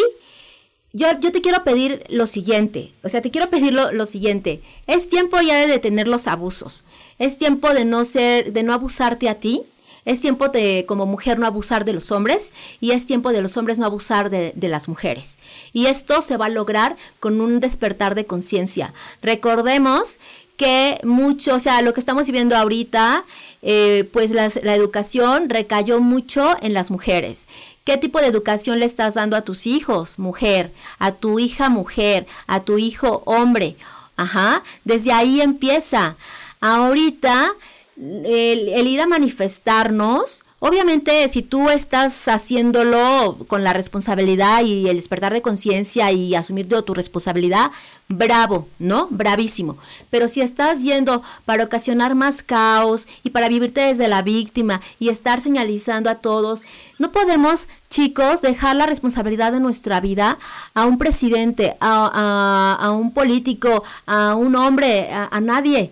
yo, yo te quiero pedir lo siguiente, o sea, te quiero pedir lo, lo siguiente. Es tiempo ya de detener los abusos. Es tiempo de no ser, de no abusarte a ti Es tiempo de, como mujer, no abusar de los hombres y es tiempo de los hombres no abusar de, las mujeres. Y esto se va a lograr con un despertar de conciencia. Recordemos que mucho, o sea, lo que estamos viviendo ahorita, eh, pues la educación recayó mucho en las mujeres. ¿Qué tipo de educación le estás dando a tus hijos, mujer? A tu hija, mujer, a tu hijo, hombre. Ajá, desde ahí empieza. Ahorita, el, ir a manifestarnos, obviamente si tú estás haciéndolo con la responsabilidad y el despertar de conciencia y asumir tu responsabilidad, bravo, ¿no? Bravísimo. Pero si estás yendo para ocasionar más caos y para vivirte desde la víctima y estar señalizando a todos, no podemos, chicos, dejar la responsabilidad de nuestra vida a un presidente, a, a- un político, a un hombre, a nadie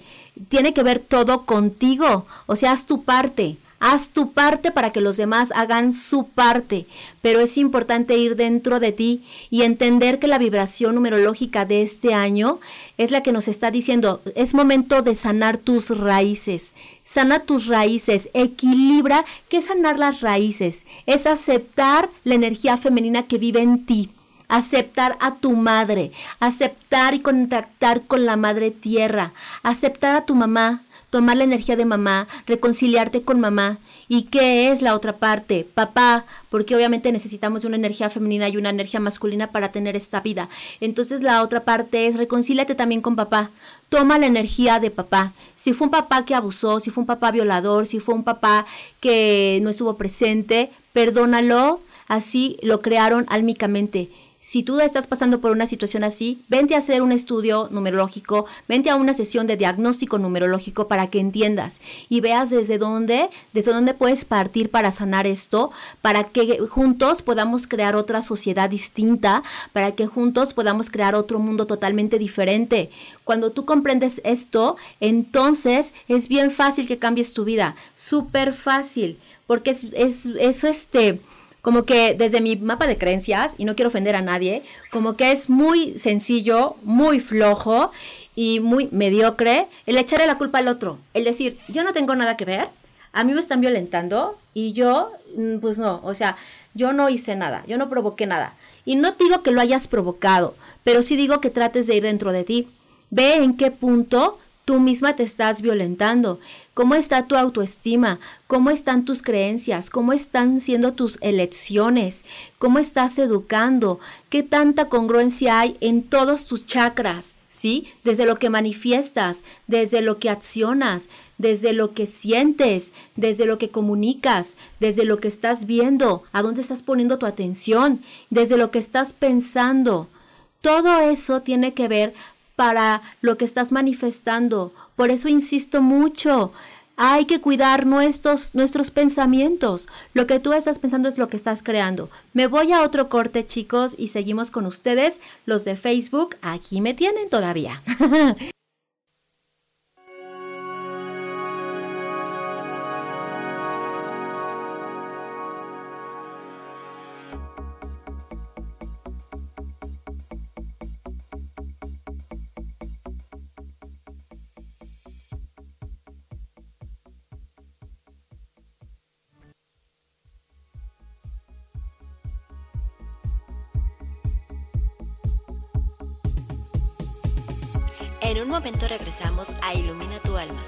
tiene que ver todo contigo. O sea, haz tu parte. Haz tu parte para que los demás hagan su parte. Pero es importante ir dentro de ti y entender que la vibración numerológica de este año es la que nos está diciendo, es momento de sanar tus raíces. Sana tus raíces, equilibra. ¿Qué es sanar las raíces? Es aceptar la energía femenina que vive en ti aceptar a tu madre, aceptar y contactar con la madre tierra, aceptar a tu mamá, tomar la energía de mamá, reconciliarte con mamá. ¿Y qué es la otra parte? Papá, porque obviamente necesitamos una energía femenina y una energía masculina para tener esta vida. Entonces la otra parte es reconcíliate también con papá. Toma la energía de papá. Si fue un papá que abusó, si fue un papá violador, si fue un papá que no estuvo presente, perdónalo. Así lo crearon álmicamente. Si tú estás pasando por una situación así, vente a hacer un estudio numerológico, vente a una sesión de diagnóstico numerológico para que entiendas y veas desde dónde, desde dónde puedes partir para sanar esto, para que juntos podamos crear otra sociedad distinta, para que juntos podamos crear otro mundo totalmente diferente. Cuando tú comprendes esto, entonces es bien fácil que cambies tu vida, súper fácil, porque es, es, eso este como que desde mi mapa de creencias, y no quiero ofender a nadie, como que es muy sencillo, muy flojo y muy mediocre el echarle la culpa al otro, el decir, yo no tengo nada que ver, a mí me están violentando y yo, mm, pues no, o sea, yo no hice nada, yo no provoqué nada. Y no digo que lo hayas provocado, pero sí digo que trates de ir dentro de ti. Ve en qué punto tú misma te estás violentando. ¿Cómo está tu autoestima? ¿Cómo están tus creencias? ¿Cómo están siendo tus elecciones? ¿Cómo estás educando? ¿Qué tanta congruencia hay en todos tus chakras? ¿Sí? Desde lo que manifiestas, desde lo que accionas, desde lo que sientes, desde lo que comunicas, desde lo que estás viendo, a dónde estás poniendo tu atención, desde lo que estás pensando. Todo eso tiene que ver para lo que estás manifestando. Por eso insisto mucho. Hay que cuidar nuestros, nuestros pensamientos. Lo que tú estás pensando es lo que estás creando. Me voy a otro corte, chicos, y seguimos con ustedes. Los de Facebook, aquí me tienen todavía.
momento regresamos a Ilumina tu alma.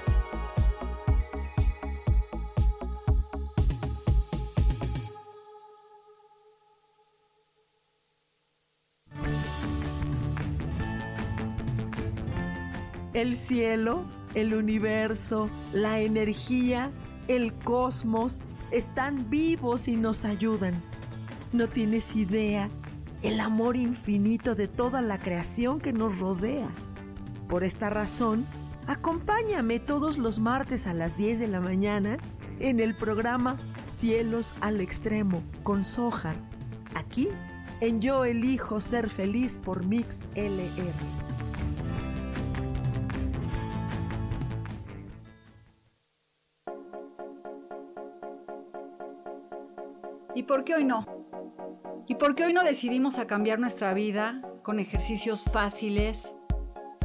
El cielo, el universo, la energía, el cosmos están vivos y nos ayudan. No tienes idea el amor infinito de toda la creación que nos rodea. Por esta razón, acompáñame todos los martes a las 10 de la mañana en el programa Cielos al Extremo con Sojar, aquí en Yo Elijo Ser Feliz por Mix LR.
¿Y por qué hoy no? ¿Y por qué hoy no decidimos a cambiar nuestra vida con ejercicios fáciles,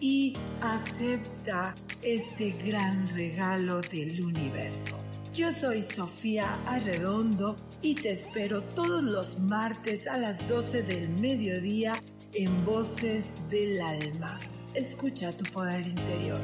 y acepta este gran regalo del universo. Yo soy Sofía Arredondo y te espero todos los martes a las 12 del mediodía en Voces del Alma. Escucha tu poder interior.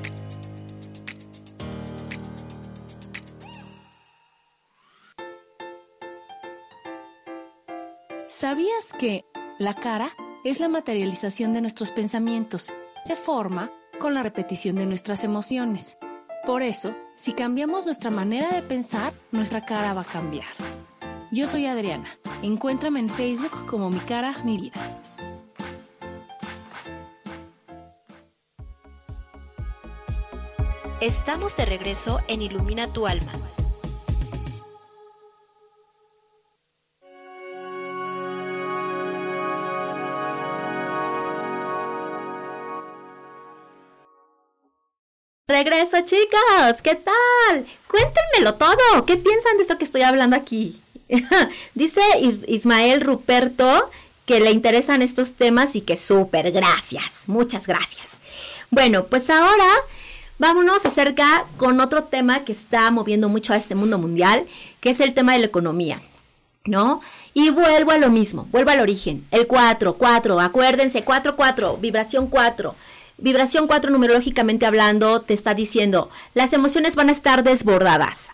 ¿Sabías que la cara es la materialización de nuestros pensamientos? Se forma con la repetición de nuestras emociones. Por eso, si cambiamos nuestra manera de pensar, nuestra cara va a cambiar. Yo soy Adriana. Encuéntrame en Facebook como Mi Cara, Mi Vida.
Estamos de regreso en Ilumina tu alma.
Regreso, chicas. ¿Qué tal? Cuéntenmelo todo. ¿Qué piensan de eso que estoy hablando aquí? Dice Ismael Ruperto que le interesan estos temas y que súper gracias. Muchas gracias. Bueno, pues ahora vámonos acerca con otro tema que está moviendo mucho a este mundo mundial, que es el tema de la economía, ¿no? Y vuelvo a lo mismo, vuelvo al origen. El 4, 4, acuérdense, 4, 4, vibración 4. Vibración 4 numerológicamente hablando te está diciendo, las emociones van a estar desbordadas.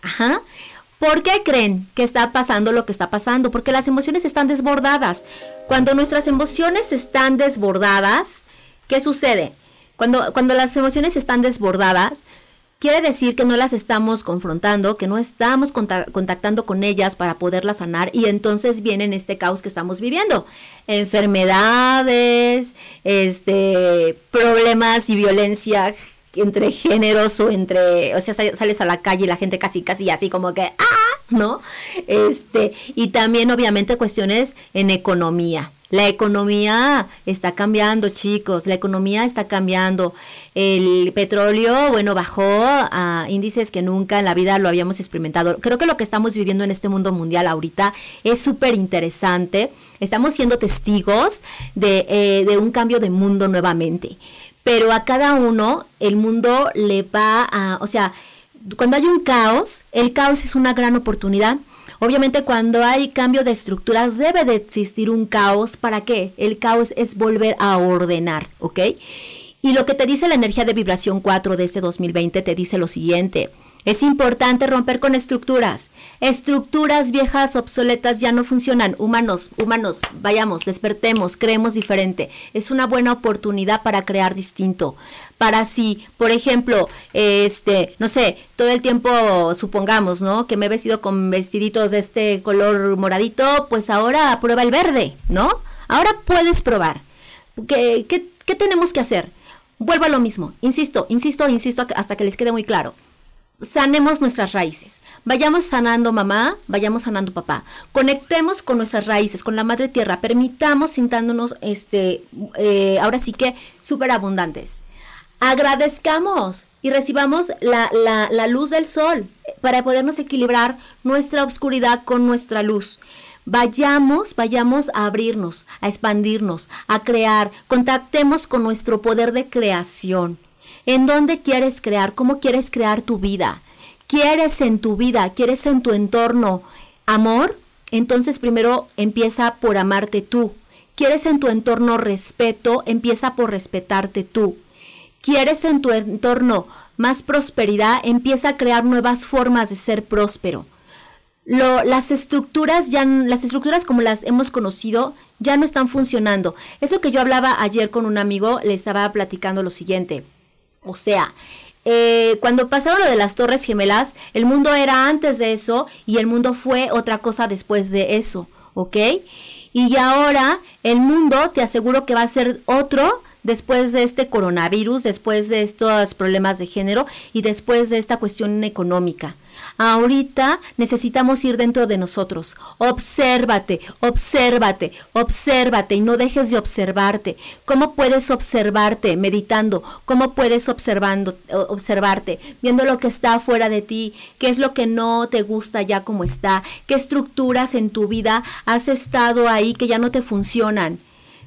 ¿Por qué creen que está pasando lo que está pasando? Porque las emociones están desbordadas. Cuando nuestras emociones están desbordadas, ¿qué sucede? Cuando, cuando las emociones están desbordadas, quiere decir que no las estamos confrontando, que no estamos contactando con ellas para poderlas sanar y entonces viene este caos que estamos viviendo. Enfermedades, este, problemas y violencia entre géneros o entre, o sea, sales a la calle y la gente casi, casi así como que, ¡ah! ¿No? Este, y también obviamente cuestiones en economía. La economía está cambiando, chicos, la economía está cambiando. El petróleo, bueno, bajó a índices que nunca en la vida lo habíamos experimentado. Creo que lo que estamos viviendo en este mundo mundial ahorita es súper interesante. Estamos siendo testigos de, eh, de un cambio de mundo nuevamente. Pero a cada uno el mundo le va a, o sea, cuando hay un caos, el caos es una gran oportunidad Obviamente cuando hay cambio de estructuras debe de existir un caos. ¿Para qué? El caos es volver a ordenar, ¿ok? Y lo que te dice la energía de vibración 4 de este 2020 te dice lo siguiente. Es importante romper con estructuras. Estructuras viejas, obsoletas, ya no funcionan. Humanos, humanos, vayamos, despertemos, creemos diferente. Es una buena oportunidad para crear distinto. Para si, por ejemplo, este, no sé, todo el tiempo, supongamos, ¿no? Que me he vestido con vestiditos de este color moradito, pues ahora prueba el verde, ¿no? Ahora puedes probar. ¿Qué, qué, qué tenemos que hacer? Vuelvo a lo mismo. Insisto, insisto, insisto hasta que les quede muy claro sanemos nuestras raíces. Vayamos sanando mamá, vayamos sanando papá. Conectemos con nuestras raíces, con la madre tierra. Permitamos sintándonos, este, eh, ahora sí que súper abundantes. Agradezcamos y recibamos la, la, la luz del sol para podernos equilibrar nuestra oscuridad con nuestra luz. Vayamos, vayamos a abrirnos, a expandirnos, a crear. Contactemos con nuestro poder de creación. ¿En dónde quieres crear? ¿Cómo quieres crear tu vida? ¿Quieres en tu vida? ¿Quieres en tu entorno amor? Entonces primero empieza por amarte tú. ¿Quieres en tu entorno respeto? Empieza por respetarte tú. quieres en tu entorno más prosperidad, empieza a crear nuevas formas de ser próspero. Lo, las estructuras ya las estructuras como las hemos conocido ya no están funcionando. Eso que yo hablaba ayer con un amigo, le estaba platicando lo siguiente. O sea, eh, cuando pasaron lo de las Torres Gemelas, el mundo era antes de eso y el mundo fue otra cosa después de eso, ¿ok? Y ahora el mundo, te aseguro que va a ser otro después de este coronavirus, después de estos problemas de género y después de esta cuestión económica. Ahorita necesitamos ir dentro de nosotros. Obsérvate, obsérvate, obsérvate y no dejes de observarte. ¿Cómo puedes observarte meditando? ¿Cómo puedes observando, observarte viendo lo que está afuera de ti? ¿Qué es lo que no te gusta ya como está? ¿Qué estructuras en tu vida has estado ahí que ya no te funcionan?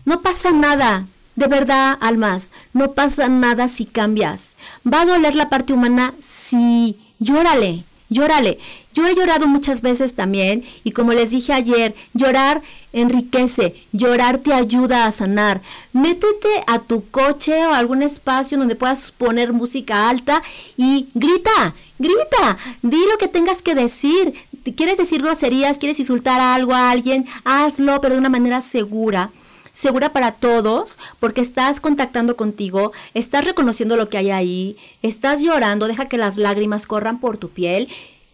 No pasa nada, de verdad, almas, no pasa nada si cambias. ¿Va a doler la parte humana? Sí, llórale, llórale. Yo he llorado muchas veces también y como les dije ayer, llorar enriquece, llorar te ayuda a sanar. Métete a tu coche o algún espacio donde puedas poner música alta y grita, grita, di lo que tengas que decir. ¿Quieres decir groserías? ¿Quieres insultar a algo a alguien? Hazlo, pero de una manera segura segura para todos, porque estás contactando contigo, estás reconociendo lo que hay ahí, estás llorando, deja que las lágrimas corran por tu piel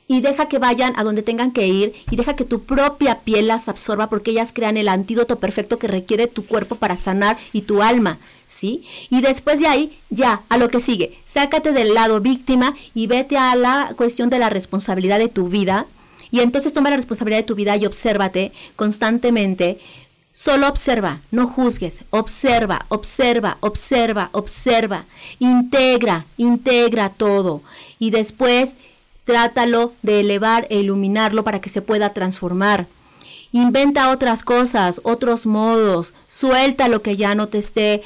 y deja que vayan a donde tengan que ir y deja que tu propia piel las absorba porque ellas crean el antídoto perfecto que requiere tu cuerpo para sanar y tu alma, ¿sí? Y después de ahí, ya, a lo que sigue, sácate del lado víctima y vete a la cuestión de la responsabilidad de tu vida. Y entonces toma la responsabilidad de tu vida y obsérvate constantemente Solo observa, no juzgues, observa, observa, observa, observa, integra, integra todo. Y después trátalo de elevar e iluminarlo para que se pueda transformar. Inventa otras cosas, otros modos, suelta lo que ya no te esté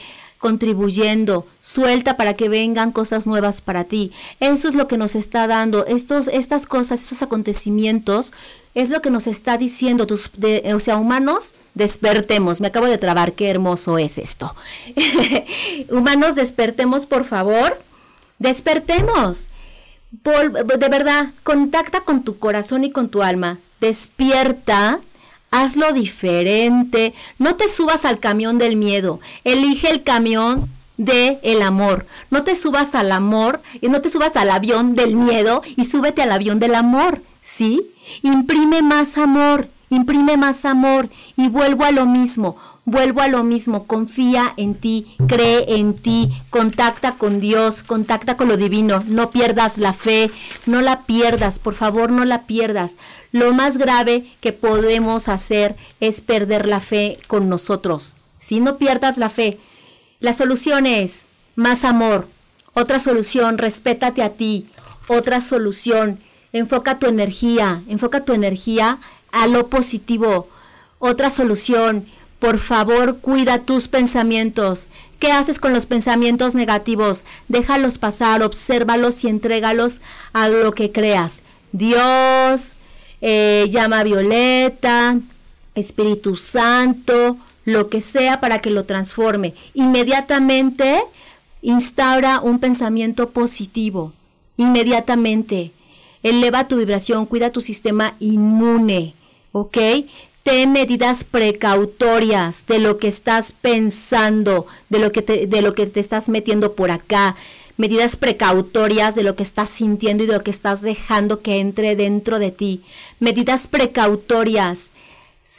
contribuyendo, suelta para que vengan cosas nuevas para ti. Eso es lo que nos está dando, estos, estas cosas, estos acontecimientos, es lo que nos está diciendo, tus, o sea, humanos, despertemos. Me acabo de trabar, qué hermoso es esto. humanos, despertemos, por favor. Despertemos. de verdad, contacta con tu corazón y con tu alma. Despierta hazlo diferente, no te subas al camión del miedo, elige el camión de el amor. No te subas al amor y no te subas al avión del miedo y súbete al avión del amor, ¿sí? Imprime más amor, imprime más amor y vuelvo a lo mismo. Vuelvo a lo mismo, confía en ti, cree en ti, contacta con Dios, contacta con lo divino, no pierdas la fe, no la pierdas, por favor no la pierdas. Lo más grave que podemos hacer es perder la fe con nosotros. Si no pierdas la fe, la solución es más amor. Otra solución, respétate a ti. Otra solución, enfoca tu energía, enfoca tu energía a lo positivo. Otra solución, por favor, cuida tus pensamientos. ¿Qué haces con los pensamientos negativos? Déjalos pasar, obsérvalos y entrégalos a lo que creas. Dios, eh, llama violeta, Espíritu Santo, lo que sea para que lo transforme. Inmediatamente instaura un pensamiento positivo. Inmediatamente. Eleva tu vibración, cuida tu sistema inmune. ¿Ok? ten medidas precautorias de lo que estás pensando, de lo que te, de lo que te estás metiendo por acá, medidas precautorias de lo que estás sintiendo y de lo que estás dejando que entre dentro de ti, medidas precautorias.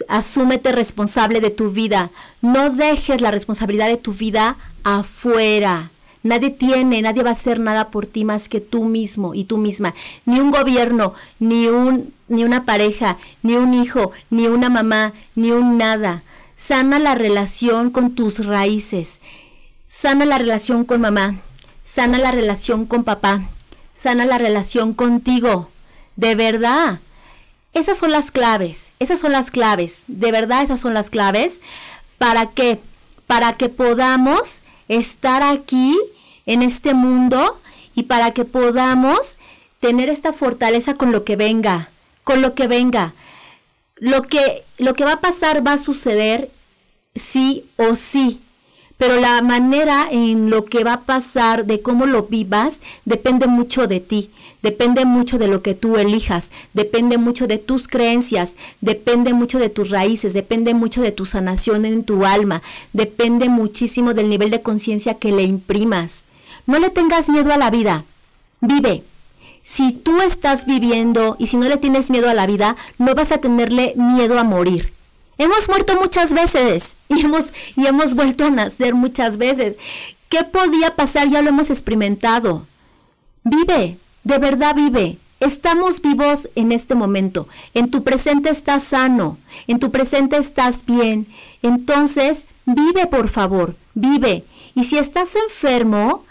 Asúmete responsable de tu vida. No dejes la responsabilidad de tu vida afuera. Nadie tiene, nadie va a hacer nada por ti más que tú mismo y tú misma. Ni un gobierno, ni un ni una pareja, ni un hijo, ni una mamá, ni un nada. Sana la relación con tus raíces. Sana la relación con mamá. Sana la relación con papá. Sana la relación contigo. De verdad. Esas son las claves. Esas son las claves. De verdad, esas son las claves. ¿Para qué? Para que podamos estar aquí en este mundo y para que podamos tener esta fortaleza con lo que venga con lo que venga. Lo que, lo que va a pasar va a suceder sí o sí, pero la manera en lo que va a pasar, de cómo lo vivas, depende mucho de ti, depende mucho de lo que tú elijas, depende mucho de tus creencias, depende mucho de tus raíces, depende mucho de tu sanación en tu alma, depende muchísimo del nivel de conciencia que le imprimas. No le tengas miedo a la vida, vive. Si tú estás viviendo y si no le tienes miedo a la vida, no vas a tenerle miedo a morir. Hemos muerto muchas veces y hemos, y hemos vuelto a nacer muchas veces. ¿Qué podía pasar? Ya lo hemos experimentado. Vive, de verdad vive. Estamos vivos en este momento. En tu presente estás sano. En tu presente estás bien. Entonces, vive, por favor. Vive. Y si estás enfermo,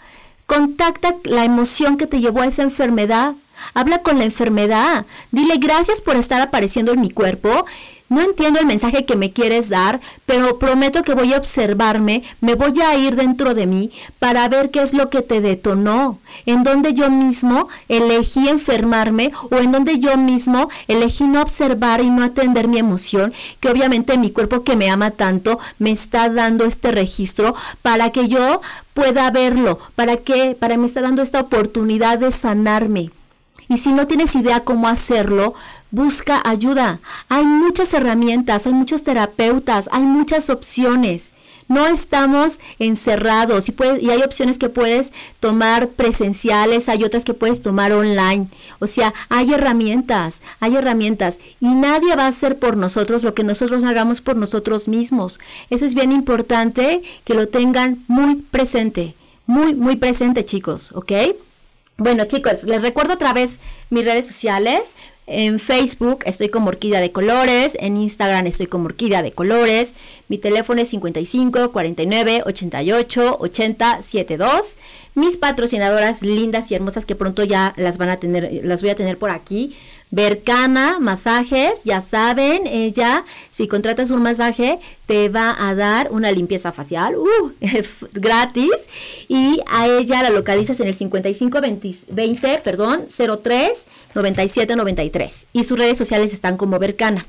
contacta la emoción que te llevó a esa enfermedad. Habla con la enfermedad. Dile gracias por estar apareciendo en mi cuerpo no entiendo el mensaje que me quieres dar, pero prometo que voy a observarme, me voy a ir dentro de mí para ver qué es lo que te detonó, en donde yo mismo elegí enfermarme o en donde yo mismo elegí no observar y no atender mi emoción, que obviamente mi cuerpo que me ama tanto me está dando este registro para que yo pueda verlo, para que para me está dando esta oportunidad de sanarme. Y si no tienes idea cómo hacerlo, busca ayuda. Hay muchas herramientas, hay muchos terapeutas, hay muchas opciones. No estamos encerrados y, hay opciones que puedes tomar presenciales, hay otras que puedes tomar online. O sea, hay herramientas, hay herramientas y nadie va a hacer por nosotros lo que nosotros hagamos por nosotros mismos. Eso es bien importante que lo tengan muy presente, muy, muy presente chicos, ¿ok? Bueno chicos, les recuerdo otra vez mis redes sociales. En Facebook estoy como Orquídea de Colores, en Instagram estoy como Orquídea de Colores, mi teléfono es 55 49 88 80 72. Mis patrocinadoras lindas y hermosas que pronto ya las van a tener, las voy a tener por aquí. Bercana, masajes, ya saben, ella, si contratas un masaje, te va a dar una limpieza facial, uh, gratis, y a ella la localizas en el 55 20, perdón, 03 9793 y sus redes sociales están como Bercana.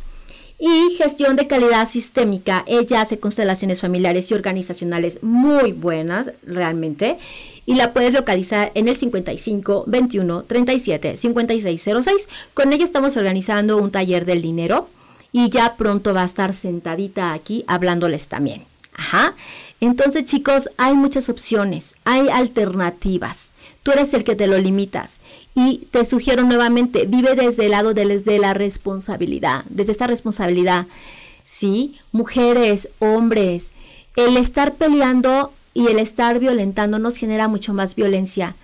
Y gestión de calidad sistémica, ella hace constelaciones familiares y organizacionales muy buenas realmente y la puedes localizar en el 55 21 37 5606. Con ella estamos organizando un taller del dinero y ya pronto va a estar sentadita aquí hablándoles también. Ajá. Entonces, chicos, hay muchas opciones, hay alternativas. Tú eres el que te lo limitas. Y te sugiero nuevamente, vive desde el lado de, la responsabilidad, desde esa responsabilidad. Sí, mujeres, hombres, el estar peleando y el estar violentando nos genera mucho más violencia.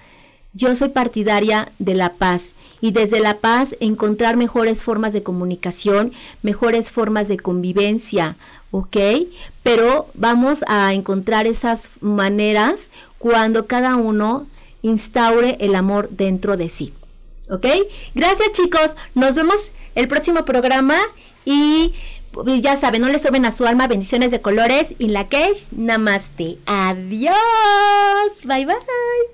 Yo soy partidaria de la paz y desde la paz encontrar mejores formas de comunicación, mejores formas de convivencia, ¿ok? Pero vamos a encontrar esas maneras cuando cada uno instaure el amor dentro de sí. ¿Ok? Gracias chicos, nos vemos el próximo programa y ya saben, no le sorben a su alma, bendiciones de colores y la que namaste. Adiós, bye bye.